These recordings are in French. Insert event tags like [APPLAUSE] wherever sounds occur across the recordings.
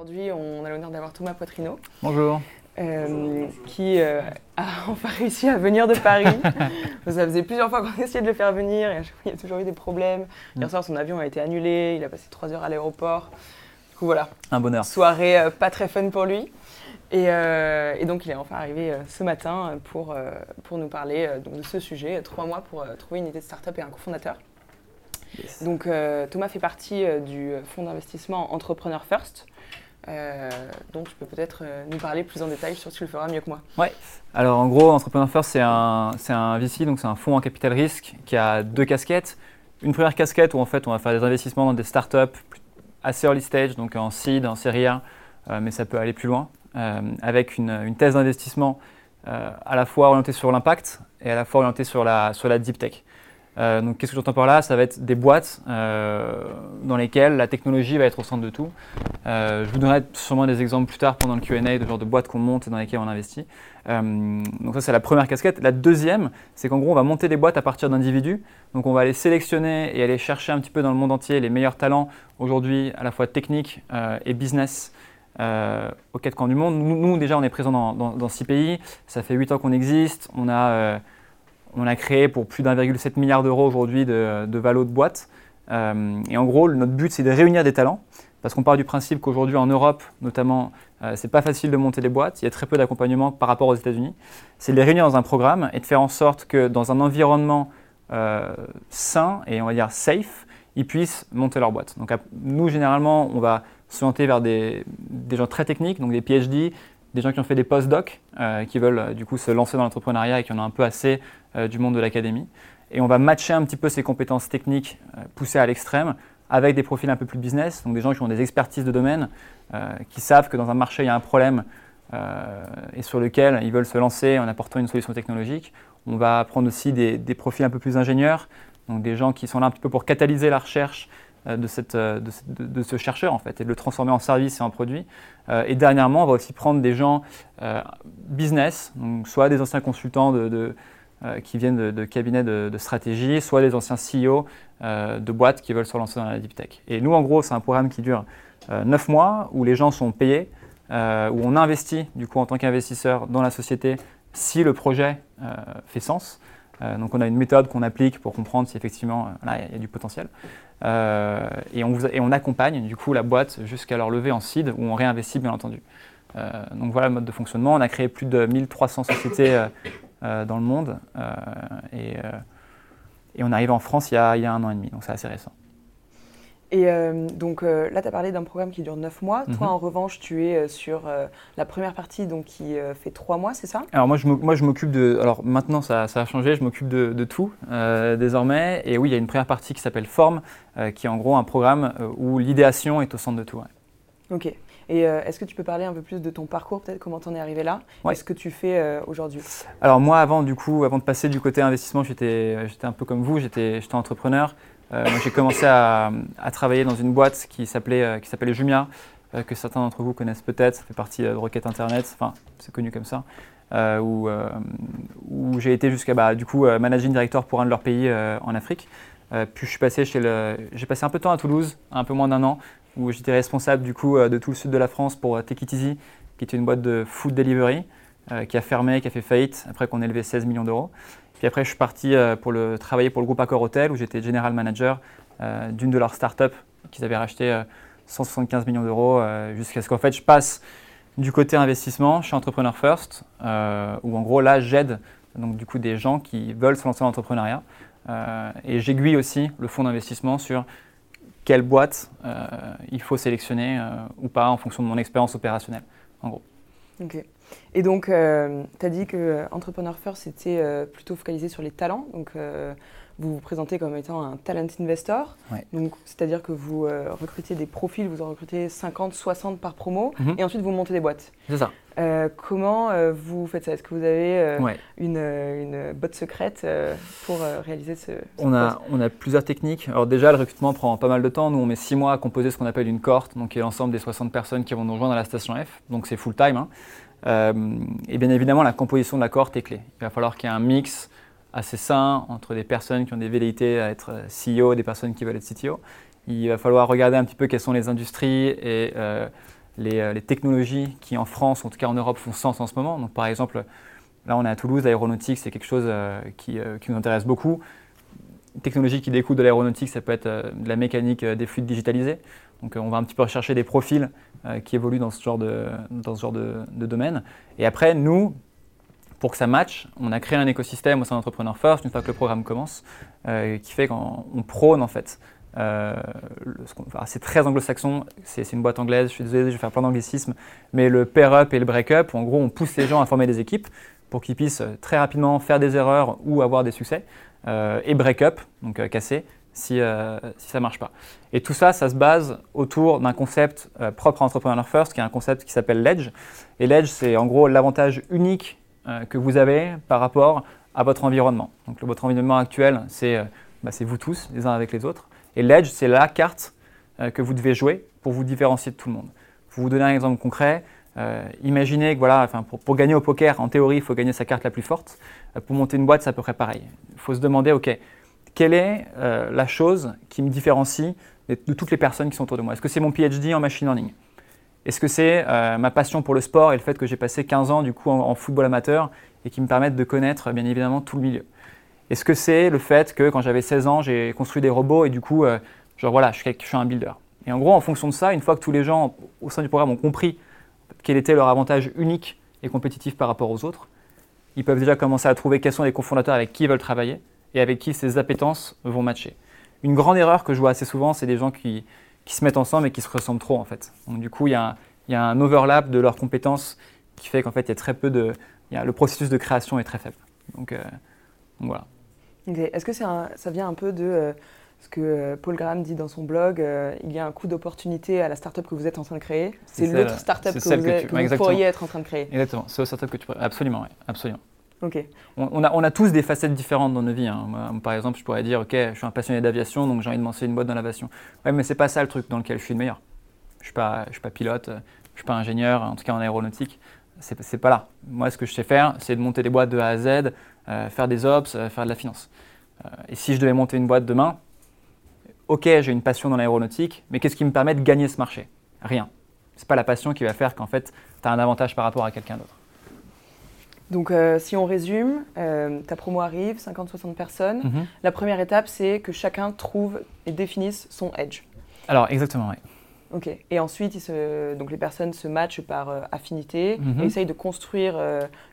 Aujourd'hui, on a l'honneur d'avoir Thomas Poitrino. Bonjour. Euh, qui euh, a [LAUGHS] enfin réussi à venir de Paris. [LAUGHS] ça faisait plusieurs fois qu'on [LAUGHS] essayait de le faire venir et à chaque fois il y a toujours eu des problèmes. Hier mm. soir, son avion a été annulé, il a passé trois heures à l'aéroport. Du coup, voilà. Un bonheur. Soirée euh, pas très fun pour lui. Et, et, donc, il est enfin arrivé ce matin pour, pour nous parler donc, de ce sujet. Trois mois pour trouver une idée de start-up et un cofondateur. Donc, Thomas fait partie du fonds d'investissement Entrepreneur First. Euh, donc, tu peux peut-être euh, nous parler plus en détail sur ce que tu le feras mieux que moi. Ouais. Alors, en gros, Entrepreneur First, c'est un, un VC, donc c'est un fonds en capital risque qui a deux casquettes. Une première casquette où en fait on va faire des investissements dans des startups assez early stage, donc en seed, en série A, euh, mais ça peut aller plus loin, avec une, une thèse d'investissement à la fois orientée sur l'impact et à la fois orientée sur la, sur la deep tech. Euh, donc, qu'est-ce que j'entends par là? Ça va être des boîtes euh, dans lesquelles la technologie va être au centre de tout. Euh, je vous donnerai sûrement des exemples plus tard pendant le Q&A de genre de boîtes qu'on monte et dans lesquelles on investit. donc ça, c'est la première casquette. La deuxième, c'est qu'en gros, on va monter des boîtes à partir d'individus. Donc, on va aller sélectionner et aller chercher un petit peu dans le monde entier les meilleurs talents aujourd'hui, à la fois techniques et business. aux quatre coins du monde. Nous, déjà, on est présent dans, six pays. Ça fait huit ans qu'on existe. On a on a créé pour plus d'1,7 milliard d'euros aujourd'hui de, de valo de boîte. Euh, et en gros, notre but, c'est de réunir des talents. Parce qu'on part du principe qu'aujourd'hui, en Europe, notamment, euh, c'est pas facile de monter des boîtes. Il y a très peu d'accompagnement par rapport aux États-Unis. C'est de les réunir dans un programme et de faire en sorte que dans un environnement euh, sain et on va dire safe, ils puissent monter leur boîte. Donc, nous, généralement, on va s'orienter vers des, des, gens très techniques, donc des PhD, des gens qui ont fait des post-docs, euh, qui veulent euh, du coup se lancer dans l'entrepreneuriat et qui en ont un peu assez euh, du monde de l'académie. Et on va matcher un petit peu ces compétences techniques poussées à l'extrême avec des profils un peu plus business, donc des gens qui ont des expertises de domaine, qui savent que dans un marché il y a un problème et sur lequel ils veulent se lancer en apportant une solution technologique. On va prendre aussi des, des profils un peu plus ingénieurs, donc des gens qui sont là un petit peu pour catalyser la recherche de, cette, euh, de, ce chercheur en fait et de le transformer en service et en produit. Euh, et dernièrement, on va aussi prendre des gens business, donc soit des anciens consultants de, qui viennent de, cabinets de, stratégie, soit des anciens CEO de boîtes qui veulent se lancer dans la deep tech. Et nous, en gros, c'est un programme qui dure 9 mois où les gens sont payés, où on investit du coup en tant qu'investisseur dans la société si le projet fait sens. Donc on a une méthode qu'on applique pour comprendre si effectivement il y, a du potentiel. Euh, et, on accompagne du coup la boîte jusqu'à leur levée en seed où on réinvestit bien entendu. Euh, donc voilà le mode de fonctionnement. On a créé plus de 1300 sociétés euh, dans le monde et, et, on arrive en France il y, a, il y, a, un an et demi, donc c'est assez récent. Et euh, donc euh, là, tu as parlé d'un programme qui dure 9 mois. Toi, mhm. en revanche, tu es euh, sur la première partie donc, qui fait 3 mois, c'est ça? Alors moi, je m'occupe de... Alors maintenant, ça, ça a changé, je m'occupe de, de, tout désormais. Et oui, il y a une première partie qui s'appelle Forme, qui est en gros un programme où l'idéation est au centre de tout. Ok. Et est-ce que tu peux parler un peu plus de ton parcours, peut-être comment tu en es arrivé là? Ouais. ce que tu fais aujourd'hui? Alors moi, avant, du coup, avant de passer du côté investissement, j'étais un peu comme vous, j'étais entrepreneur. Euh, j'ai commencé à, travailler dans une boîte qui s'appelait euh, qui s'appelait Jumia, euh, que certains d'entre vous connaissent peut-être. Ça fait partie de Rocket Internet. Enfin, c'est connu comme ça. où, j'ai été jusqu'à bah, du coup managing director pour un de leurs pays en Afrique. puis je suis passé chez le, j'ai passé un peu de temps à Toulouse, un peu moins d'un an, où j'étais responsable du coup de tout le sud de la France pour Take It Easy, qui était une boîte de food delivery, qui a fermé, qui a fait faillite après qu'on ait levé 16 millions d'euros. Puis après, je suis parti euh, pour le, travailler pour le groupe Accor Hotel, où j'étais general manager euh, d'une de leurs startups qu'ils avaient racheté 175 euh, millions d'euros, jusqu'à ce qu'en fait, je passe du côté investissement chez Entrepreneur First, où en gros, là, j'aide donc du coup des gens qui veulent se lancer dans l'entrepreneuriat. et j'aiguille aussi le fonds d'investissement sur quelle boîte il faut sélectionner ou pas en fonction de mon expérience opérationnelle, en gros. Ok. Et donc, euh, tu as dit que euh, Entrepreneur First, c'était euh, plutôt focalisé sur les talents. Donc, vous vous présentez comme étant un talent investor. Ouais. Donc, c'est-à-dire que vous euh, recrutez des profils, vous en recrutez 50, 60 par promo, Mhm. et ensuite vous montez des boîtes. C'est ça. Euh, comment euh, vous faites ça? Est-ce que vous avez euh, Ouais. une, euh, une botte secrète euh, pour euh, réaliser ce cette On a, on a plusieurs techniques. Alors déjà, le recrutement prend pas mal de temps. Nous, on met 6 mois à composer ce qu'on appelle une cohorte, donc qui est l'ensemble des 60 personnes qui vont nous rejoindre à la station F. Donc c'est full time. hein. Euh, et bien évidemment, la composition de la cohorte est clé. Il va falloir qu'il y ait un mix assez sain entre des personnes qui ont des velléités à être CEO, des personnes qui veulent être CTO. Il va falloir regarder un petit peu quelles sont les industries et euh, les, euh, technologies qui en France, en tout cas en Europe, font sens en ce moment. Donc par exemple, là on est à Toulouse, l'aéronautique c'est quelque chose euh, qui, euh, nous intéresse beaucoup. Une technologie qui découle de l'aéronautique, ça peut être euh, de la mécanique euh, des fluides digitalisés. Donc euh, on va un petit peu rechercher des profils euh, qui évoluent dans ce genre, de, domaine. Et après, nous, pour que ça matche, on a créé un écosystème au sein d'Entrepreneur First, une fois que le programme commence, euh, qui fait qu'on on prône en fait. c'est très anglo-saxon, c'est une boîte anglaise, je suis désolé, je vais faire plein d'anglicismes, mais le pair-up et le break-up, en gros on pousse les gens à former des équipes pour qu'ils puissent très rapidement faire des erreurs ou avoir des succès, et break-up, donc casser, si, euh, si ça ne marche pas. Et tout ça, ça se base autour d'un concept euh, propre à Entrepreneur First, qui est un concept qui s'appelle l'edge. Et l'edge, c'est en gros l'avantage unique euh, que vous avez par rapport à votre environnement. Donc votre environnement actuel, c'est bah, c'est vous tous, les uns avec les autres. Et l'edge, c'est la carte que vous devez jouer pour vous différencier de tout le monde. Pour vous donner un exemple concret, imaginez que voilà, pour, gagner au poker, en théorie, il faut gagner sa carte la plus forte. Pour monter une boîte, c'est à peu près pareil. Il faut se demander, OK, quelle est euh, la chose qui me différencie de, toutes les personnes qui sont autour de moi? Est-ce que c'est mon PhD en machine learning? Est-ce que c'est euh, ma passion pour le sport et le fait que j'ai passé 15 ans du coup en, football amateur et qui me permettent de connaître bien évidemment tout le milieu? Est-ce que c'est le fait que quand j'avais 16 ans, j'ai construit des robots et du coup, euh, genre voilà, je je suis un builder? Et en gros, en fonction de ça, une fois que tous les gens au sein du programme ont compris quel était leur avantage unique et compétitif par rapport aux autres, ils peuvent déjà commencer à trouver quels sont les cofondateurs avec qui ils veulent travailler et avec qui ces appétences vont matcher. Une grande erreur que je vois assez souvent, c'est des gens qui, qui se mettent ensemble et qui se ressemblent trop en fait. Donc du coup, il y, a il y a un overlap de leurs compétences qui fait qu'en fait, il y a très peu de, il y a- le processus de création est très faible. Donc, euh, donc voilà. Est-ce que c'est un- ça vient un peu de euh, ce que euh, Paul Graham dit dans son blog euh, Il y a un coût d'opportunité à la startup que vous êtes en train de créer. C'est l'autre startup que, vous, que tu- vous pourriez être en train de créer. Exactement. C'est au startup que tu pourrais- Absolument, oui, absolument. Ok. On, a, tous des facettes différentes dans nos vies. hein. Par exemple, je pourrais dire, ok, je suis un passionné d'aviation, donc j'ai envie de lancer une boîte dans l'aviation. Ouais, mais c'est pas ça le truc dans lequel je suis le meilleur. Je suis pas, je suis pas pilote, euh, je suis pas ingénieur, en tout cas en aéronautique. C'est, pas là. Moi, ce que je sais faire, c'est de monter des boîtes de A à Z, euh, faire des ops, euh, faire de la finance. Et si je devais monter une boîte demain, ok, j'ai une passion dans l'aéronautique, mais qu'est-ce qui me permet de gagner ce marché? Rien. C'est pas la passion qui va faire qu'en fait, tu as un avantage par rapport à quelqu'un d'autre. Donc, euh, si on résume, euh, ta promo arrive, 50-60 personnes. Mhm. La première étape, c'est que chacun trouve et définisse son edge. Alors, exactement, oui. Ok. Et ensuite, ils se- donc les personnes se matchent par euh, affinité Mhm. et essayent de construire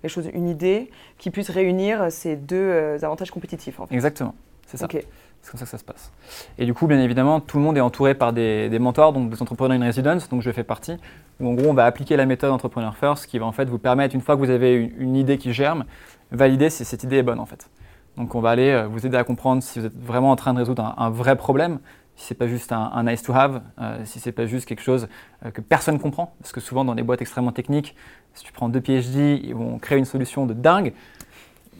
les choses, une idée qui puisse réunir ces deux avantages compétitifs. En fait. Exactement. C'est ça. C'est comme ça que ça se passe. Et du coup, bien évidemment, tout le monde est entouré par des, des mentors, donc des entrepreneurs in residence, donc je fais partie. Où en gros, on va appliquer la méthode Entrepreneur First, qui va en fait vous permettre, une fois que vous avez une, une idée qui germe, valider si cette idée est bonne en fait. Donc on va aller euh, vous aider à comprendre si vous êtes vraiment en train de résoudre un, un vrai problème, si c'est pas juste un, un nice to have, euh, si c'est pas juste quelque chose euh, que personne comprend, parce que souvent dans des boîtes extrêmement techniques, si tu prends deux PhD, ils vont créer une solution de dingue,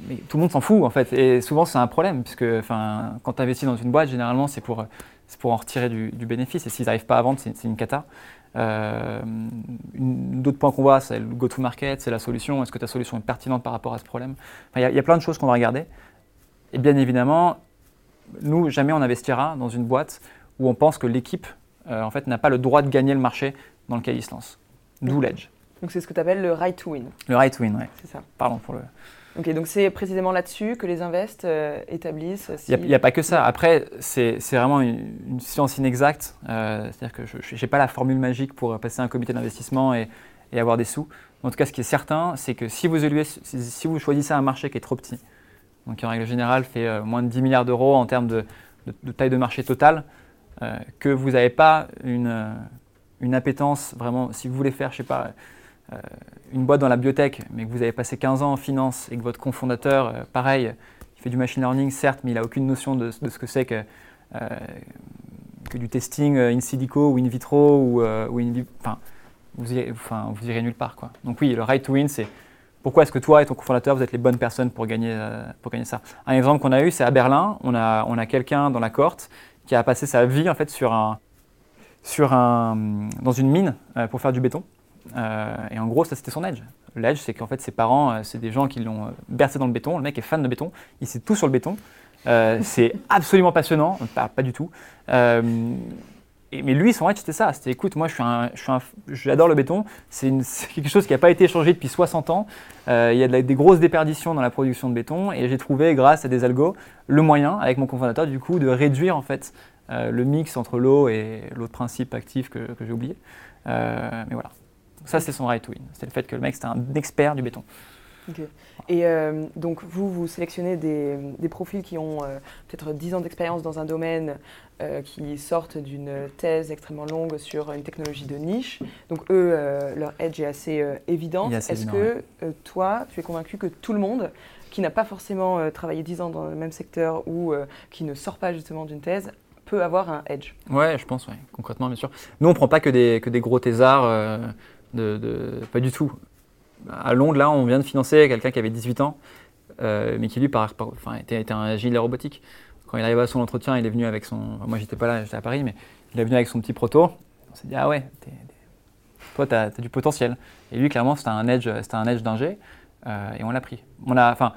mais tout le monde s'en fout en fait. Et souvent c'est un problème, puisque quand tu investis dans une boîte, généralement c'est pour, pour en retirer du, du bénéfice. Et s'ils n'arrivent pas à vendre, c'est une cata. Euh, D'autres points qu'on voit, c'est le go-to-market, c'est la solution. Est-ce que ta solution est pertinente par rapport à ce problème? Enfin, Il y y, a plein de choses qu'on va regarder. Et bien évidemment, nous, jamais on investira dans une boîte où on pense que l'équipe euh, en fait, n'a pas le droit de gagner le marché dans lequel il se lance. D'où l'edge. Donc, c'est ce que tu appelles le right to win. Le right win, ouais. C'est ça. Pardon pour le. Ok. Donc, c'est précisément là-dessus que les invests euh, établissent. si- Il n'y a, pas que ça. Après, c'est vraiment une, une science inexacte. Euh, C'est-à-dire que je n'ai pas la formule magique pour passer un comité d'investissement et, et avoir des sous. En tout cas, ce qui est certain, c'est que si vous, éluez- si, si vous choisissez un marché qui est trop petit, donc qui en règle générale fait euh, moins de 10 milliards d'euros en termes de, de- de taille de marché totale, euh, que vous n'avez pas une, euh, une appétence vraiment, si vous voulez faire, je sais pas, euh, une boîte dans la biotech, mais que vous avez passé 15 ans en finance et que votre cofondateur, euh, pareil, il fait du machine learning, certes, mais il n'a aucune notion de, ce que c'est que, que, du testing in silico ou in vitro ou, ou in, enfin, vous irez, nulle part. Quoi. Donc oui, le right to win, c'est pourquoi est-ce que toi et ton cofondateur, vous êtes les bonnes personnes pour gagner, euh, pour gagner ça? Un exemple qu'on a eu, c'est à Berlin, on a, on a quelqu'un dans la cohorte qui a passé sa vie en fait sur un, sur un, dans une mine euh, pour faire du béton. Euh, et en gros, ça c'était son edge. L'edge, c'est qu'en fait ses parents, c'est des gens qui l'ont bercé dans le béton. Le mec est fan de béton, il sait tout sur le béton. [LAUGHS] c'est absolument passionnant, pas, pas du tout mais lui, son edge, c'était ça. C'était écoute, moi, j'adore le béton. C'est [LAUGHS] quelque chose qui n'a pas été changé depuis 60 ans. Euh, il y a des grosses déperditions dans la production de béton. Et j'ai trouvé, grâce à des algos, le moyen, avec mon cofondateur, du coup, de réduire en fait euh, le mix entre l'eau et l'autre principe actif que, j'ai oublié. Euh, mais voilà. Ça, c'est son right to win. C'est le fait que le mec, c'était un expert du béton. Et euh, donc, vous, vous sélectionnez des, profils qui ont euh, peut-être 10 ans d'expérience dans un domaine, euh, qui sortent d'une thèse extrêmement longue sur une technologie de niche. Donc, eux, leur edge est assez évident. Est-ce que toi, tu es convaincu que tout le monde qui n'a pas forcément travaillé 10 ans dans le même secteur ou qui ne sort pas justement d'une thèse peut avoir un edge? Ouais, je pense, ouais, concrètement, bien sûr. Nous, on ne prend pas que des, que des gros thésards. De, pas du tout à Londres, là, on vient de financer quelqu'un qui avait 18 ans, euh, mais qui lui par, enfin, était, un gilet robotique. Quand il arrive à son entretien, il est venu avec son. moi, j'étais pas là, j'étais à Paris, mais il est venu avec son petit proto. On s'est dit, ah ouais, toi, tu as, du potentiel. Et lui, clairement, c'était un edge, un edge d'ingé, euh, et on l'a pris. On a, enfin,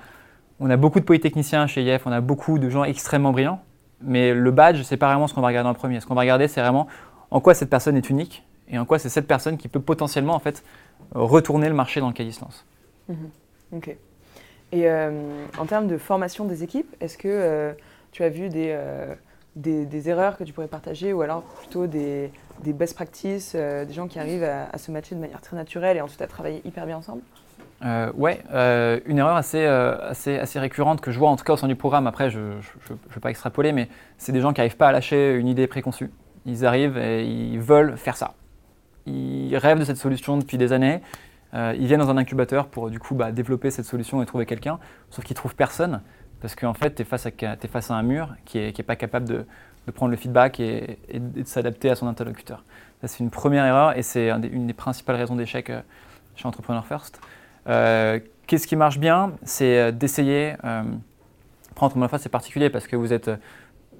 on a beaucoup de polytechniciens chez IF, on a beaucoup de gens extrêmement brillants, mais le badge, c'est pas vraiment ce qu'on va regarder en premier. Ce qu'on va regarder, c'est vraiment en quoi cette personne est unique et en quoi c'est cette personne qui peut potentiellement en fait retourner le marché dans lequel il se lance. Mhm. Ok. Et euh, en termes de formation des équipes, est-ce que euh, tu as vu euh, des, des, erreurs que tu pourrais partager ou alors plutôt des, des best practices, des gens qui arrivent à, se matcher de manière très naturelle et ensuite à travailler hyper bien ensemble? Ouais, une erreur assez, assez, assez, récurrente que je vois en tout cas au sein du programme, après je ne vais pas extrapoler, mais c'est des gens qui n'arrivent pas à lâcher une idée préconçue. Ils arrivent et ils veulent faire ça ils rêvent de cette solution depuis des années. Euh, ils viennent dans un incubateur pour du coup bah, développer cette solution et trouver quelqu'un, sauf qu'ils trouvent personne parce qu'en fait, tu es, face à un mur qui n'est est pas capable de, prendre le feedback et, de s'adapter à son interlocuteur. c'est une première erreur et c'est une des principales raisons d'échec euh, chez Entrepreneur First. Euh, Qu'est-ce qui marche bien? C'est euh, d'essayer. Euh, prendre Entrepreneur First, c'est particulier parce que vous êtes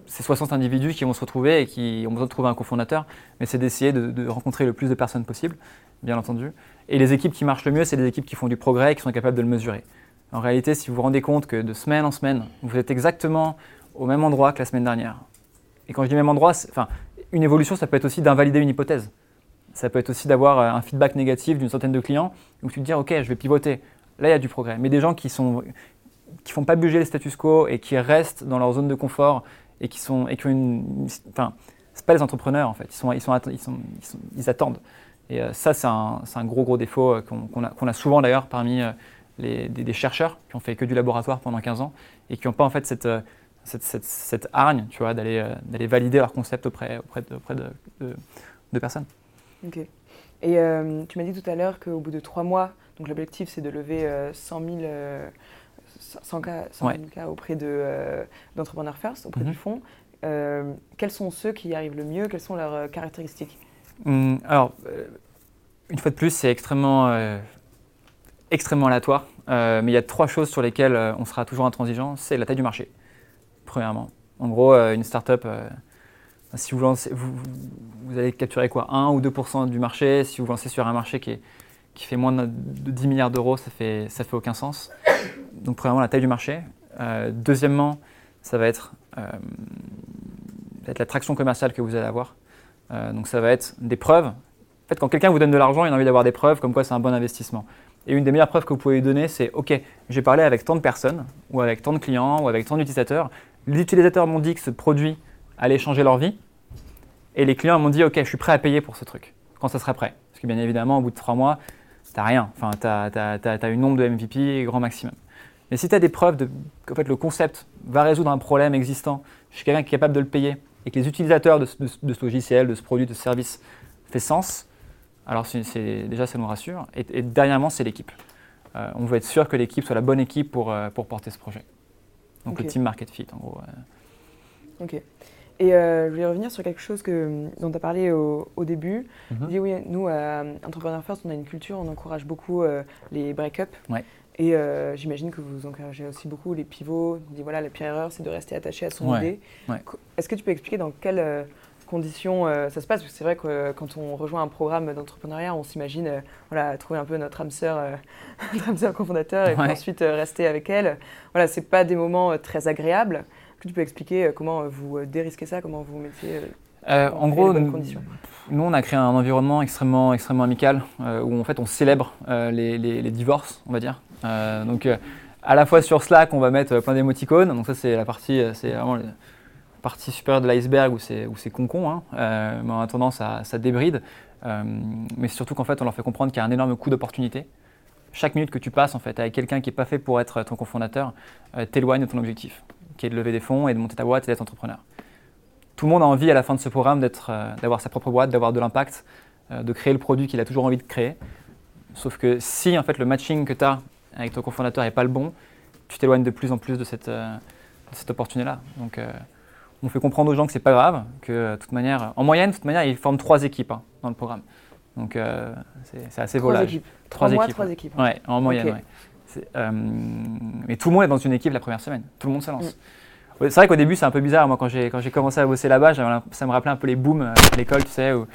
c'est 60 individus qui vont se retrouver et qui ont besoin de trouver un cofondateur, mais c'est d'essayer de, rencontrer le plus de personnes possible, bien entendu. Et les équipes qui marchent le mieux, c'est des équipes qui font du progrès et qui sont capables de le mesurer. En réalité, si vous vous rendez compte que de semaine en semaine, vous êtes exactement au même endroit que la semaine dernière, et quand je dis même endroit, enfin, une évolution, ça peut être aussi d'invalider une hypothèse. Ça peut être aussi d'avoir euh, un feedback négatif d'une centaine de clients, où tu te dis, ok, je vais pivoter. Là, il y a du progrès. Mais des gens qui sont qui font pas bouger les status quo et qui restent dans leur zone de confort et qui sont et qui ont une, enfin, c'est pas les entrepreneurs en fait, ils sont ils sont ils, attendent. Et euh, ça c'est un, un, gros gros défaut euh, qu'on a, souvent d'ailleurs parmi euh, les, des, chercheurs qui ont fait que du laboratoire pendant 15 ans et qui n'ont pas en fait cette, cette, cette, cette, hargne, tu vois, d'aller d'aller valider leur concept auprès auprès de, auprès de, de, personnes. Ok. Et tu m'as dit tout à l'heure qu'au bout de trois mois, donc l'objectif c'est de lever 100 000 100 cas, cas auprès de, d'Entrepreneur First, auprès du mhm. fonds. Euh, quels sont ceux qui y arrivent le mieux? Quelles sont leurs euh, caractéristiques? Hum, Alors, euh, une fois de plus, c'est extrêmement, extrêmement aléatoire. mais il y a trois choses sur lesquelles on sera toujours intransigeant. C'est la taille du marché, premièrement. En gros, une startup, si vous, lancez, vous, vous, allez capturer quoi? 1 ou 2% du marché. Si vous lancez sur un marché qui est qui fait moins de 10 milliards d'euros, ça fait, ça fait aucun sens. Donc, premièrement, la taille du marché. Euh, deuxièmement, ça va être, euh, la traction commerciale que vous allez avoir. Euh, donc, ça va être des preuves. En fait, quand quelqu'un vous donne de l'argent, il a envie d'avoir des preuves comme quoi c'est un bon investissement. Et une des meilleures preuves que vous pouvez lui donner, c'est OK, j'ai parlé avec tant de personnes, ou avec tant de clients, ou avec tant d'utilisateurs. Les utilisateurs m'ont dit que ce produit allait changer leur vie. Et les clients m'ont dit OK, je suis prêt à payer pour ce truc, quand ça sera prêt. Parce que bien évidemment, au bout de trois mois, t'as rien. Enfin, tu as, une nombre de MVP grand maximum. Mais si tu as des preuves de, qu'en fait, le concept va résoudre un problème existant chez quelqu'un qui est capable de le payer et que les utilisateurs de, ce logiciel, de ce produit, de ce service fait sens, alors c'est, déjà ça nous rassure. Et, et c'est l'équipe. Euh, on veut être sûr que l'équipe soit la bonne équipe pour, euh, pour porter ce projet. Donc le team market fit, en gros. Ok. Et euh, je voulais revenir sur quelque chose que, dont tu as parlé au, au début. Mhm. Tu dis oui, nous, à Entrepreneur First, on a une culture, on encourage beaucoup les break-up. Ouais. Et euh, j'imagine que vous encouragez aussi beaucoup les pivots. On dit voilà, la pire erreur, c'est de rester attaché à son Ouais, idée. ouais. Est-ce que tu peux expliquer dans quelles euh, conditions euh, ça se passe? Parce que c'est vrai que quand on rejoint un programme d'entrepreneuriat, on s'imagine voilà, trouver un peu notre âme sœur, [LAUGHS] notre âme sœur cofondateur et puis ensuite rester avec elle. Voilà, c'est pas des moments très agréables. Est-ce que tu peux expliquer comment vous dérisquez ça, comment vous mettez en gros, les bonnes conditions? Nous, on a créé un environnement extrêmement, extrêmement amical euh, où en fait on célèbre euh, les, divorces, on va dire. Euh, donc, à la fois sur Slack, on va mettre plein d'émoticônes. Donc ça, c'est la partie, c'est vraiment la partie supérieure de l'iceberg où c'est où c'est concon. Hein. Mais en attendant, ça, débride. Mais surtout qu'en fait, on leur fait comprendre qu'il y a un énorme coup d'opportunité. Chaque minute que tu passes en fait avec quelqu'un qui n'est pas fait pour être ton cofondateur, t'éloigne de ton objectif, qui est de lever des fonds et de monter ta boîte et d'être entrepreneur tout le monde a envie à la fin de ce programme d'être, euh, d'avoir sa propre boîte, d'avoir de l'impact, euh, de créer le produit qu'il a toujours envie de créer. Sauf que si en fait le matching que tu as avec ton cofondateur n'est pas le bon, tu t'éloignes de plus en plus de cette, euh, cette opportunité-là. Donc on fait comprendre aux gens que c'est pas grave, que toute manière, en moyenne, de toute manière, ils forment trois équipes hein, dans le programme. Donc euh, c'est, assez Trois volage. équipes. Trois Trois mois, équipes, trois équipes. Ouais, en moyenne, ouais. Euh, mais tout le monde est dans une équipe la première semaine. Tout le monde se lance. Ouais, C'est vrai qu'au début, c'est un peu bizarre. Moi, quand j'ai, quand j'ai commencé à bosser là-bas, ça me rappelait un peu les booms euh, à l'école, tu sais, où,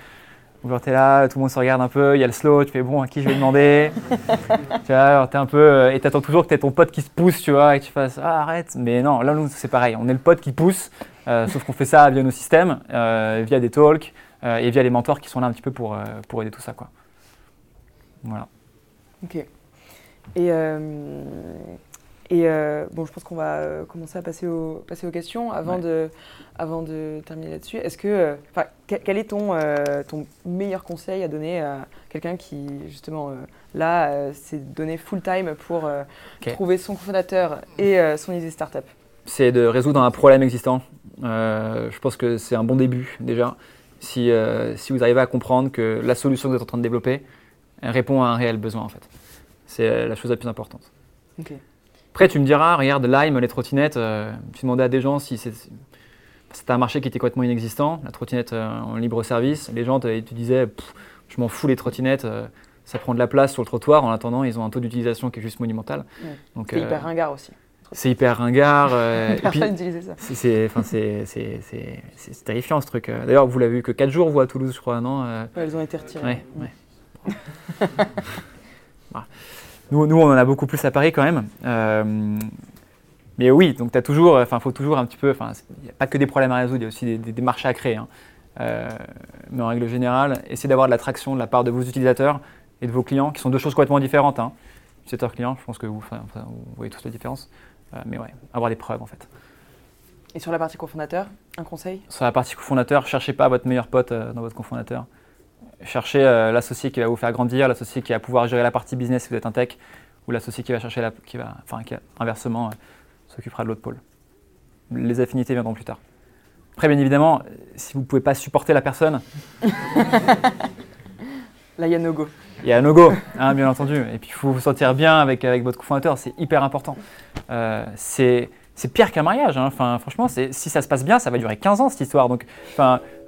où t'es là, tout le monde se regarde un peu, il y a le slow, tu fais bon, à qui je vais demander? [LAUGHS] Tu vois, t'es un peu. euh, et t'attends toujours que t'aies ton pote qui se pousse, tu vois, et que tu fasses Ah, arrête. Mais non, là, nous, c'est pareil. On est le pote qui pousse, euh, sauf qu'on fait ça via nos systèmes, euh, via des talks euh, et via les mentors qui sont là un petit peu pour, euh, pour aider tout ça, quoi. Voilà. Ok. Et, euh, et euh, bon, je pense qu'on va euh, commencer à passer aux, passer aux questions. Avant, Ouais. de, avant de terminer là-dessus, est-ce que, euh, enfin, que- quel est ton, ton meilleur conseil à donner à quelqu'un qui, justement, là, s'est donné full time pour trouver son cofondateur et son idée startup? C'est de résoudre un problème existant. Je pense que c'est un bon début déjà. Si, si vous arrivez à comprendre que la solution que vous êtes en train de développer répond à un réel besoin en fait. C'est la chose la plus importante. Ok. Après tu me diras, regarde Lime, les trottinettes, euh, tu demandais à des gens si c'était un marché qui était complètement inexistant, la trottinette euh, en libre service, les gens te, Pff, je m'en fous les trottinettes, euh, ça prend de la place sur le trottoir, en attendant ils ont un taux d'utilisation qui est juste monumental. Ouais. C'est hyper ringard aussi. c'est hyper ringard. [LAUGHS] et puis- Personne n'utilisait ça. c'est- terrifiant ce truc. D'ailleurs, vous l'avez vu que 4 jours, vous à Toulouse, je crois, non Ouais, elles ont été retirées. ouais. [LAUGHS] Voilà. Nous, nous, on en a beaucoup plus à Paris quand même. Euh, mais oui, donc tu toujours, enfin, faut toujours un petit peu, enfin, il n'y a pas que des problèmes à résoudre, il y a aussi des, des- des marchés à créer. hein. Euh, mais en règle générale, essayez d'avoir de l'attraction de la part de vos utilisateurs et de vos clients, qui sont deux choses complètement différentes. Hein. Utilisateur-client, je pense que vous, enfin, vous voyez tous la différence. Euh, mais ouais, avoir des preuves en fait. Et sur la partie cofondateur, un conseil? Sur la partie cofondateur, cherchez pas votre meilleur pote dans votre cofondateur. Cherchez euh, l'associé qui va vous faire grandir, l'associé qui va pouvoir gérer la partie business si vous êtes un tech, ou l'associé qui va chercher la, qui va, enfin, qui inversement euh, s'occupera de l'autre pôle. Les affinités viendront plus tard. Après, bien évidemment, si vous ne pouvez pas supporter la personne, [LAUGHS] Là, il y a no go. il y a un no-go, hein, bien entendu. Et puis, il faut vous sentir bien avec, avec votre cofondateur, c'est hyper important. Euh, c'est pire qu'un mariage. hein. Enfin, franchement, si ça se passe bien, ça va durer 15 ans cette histoire. Donc, enfin,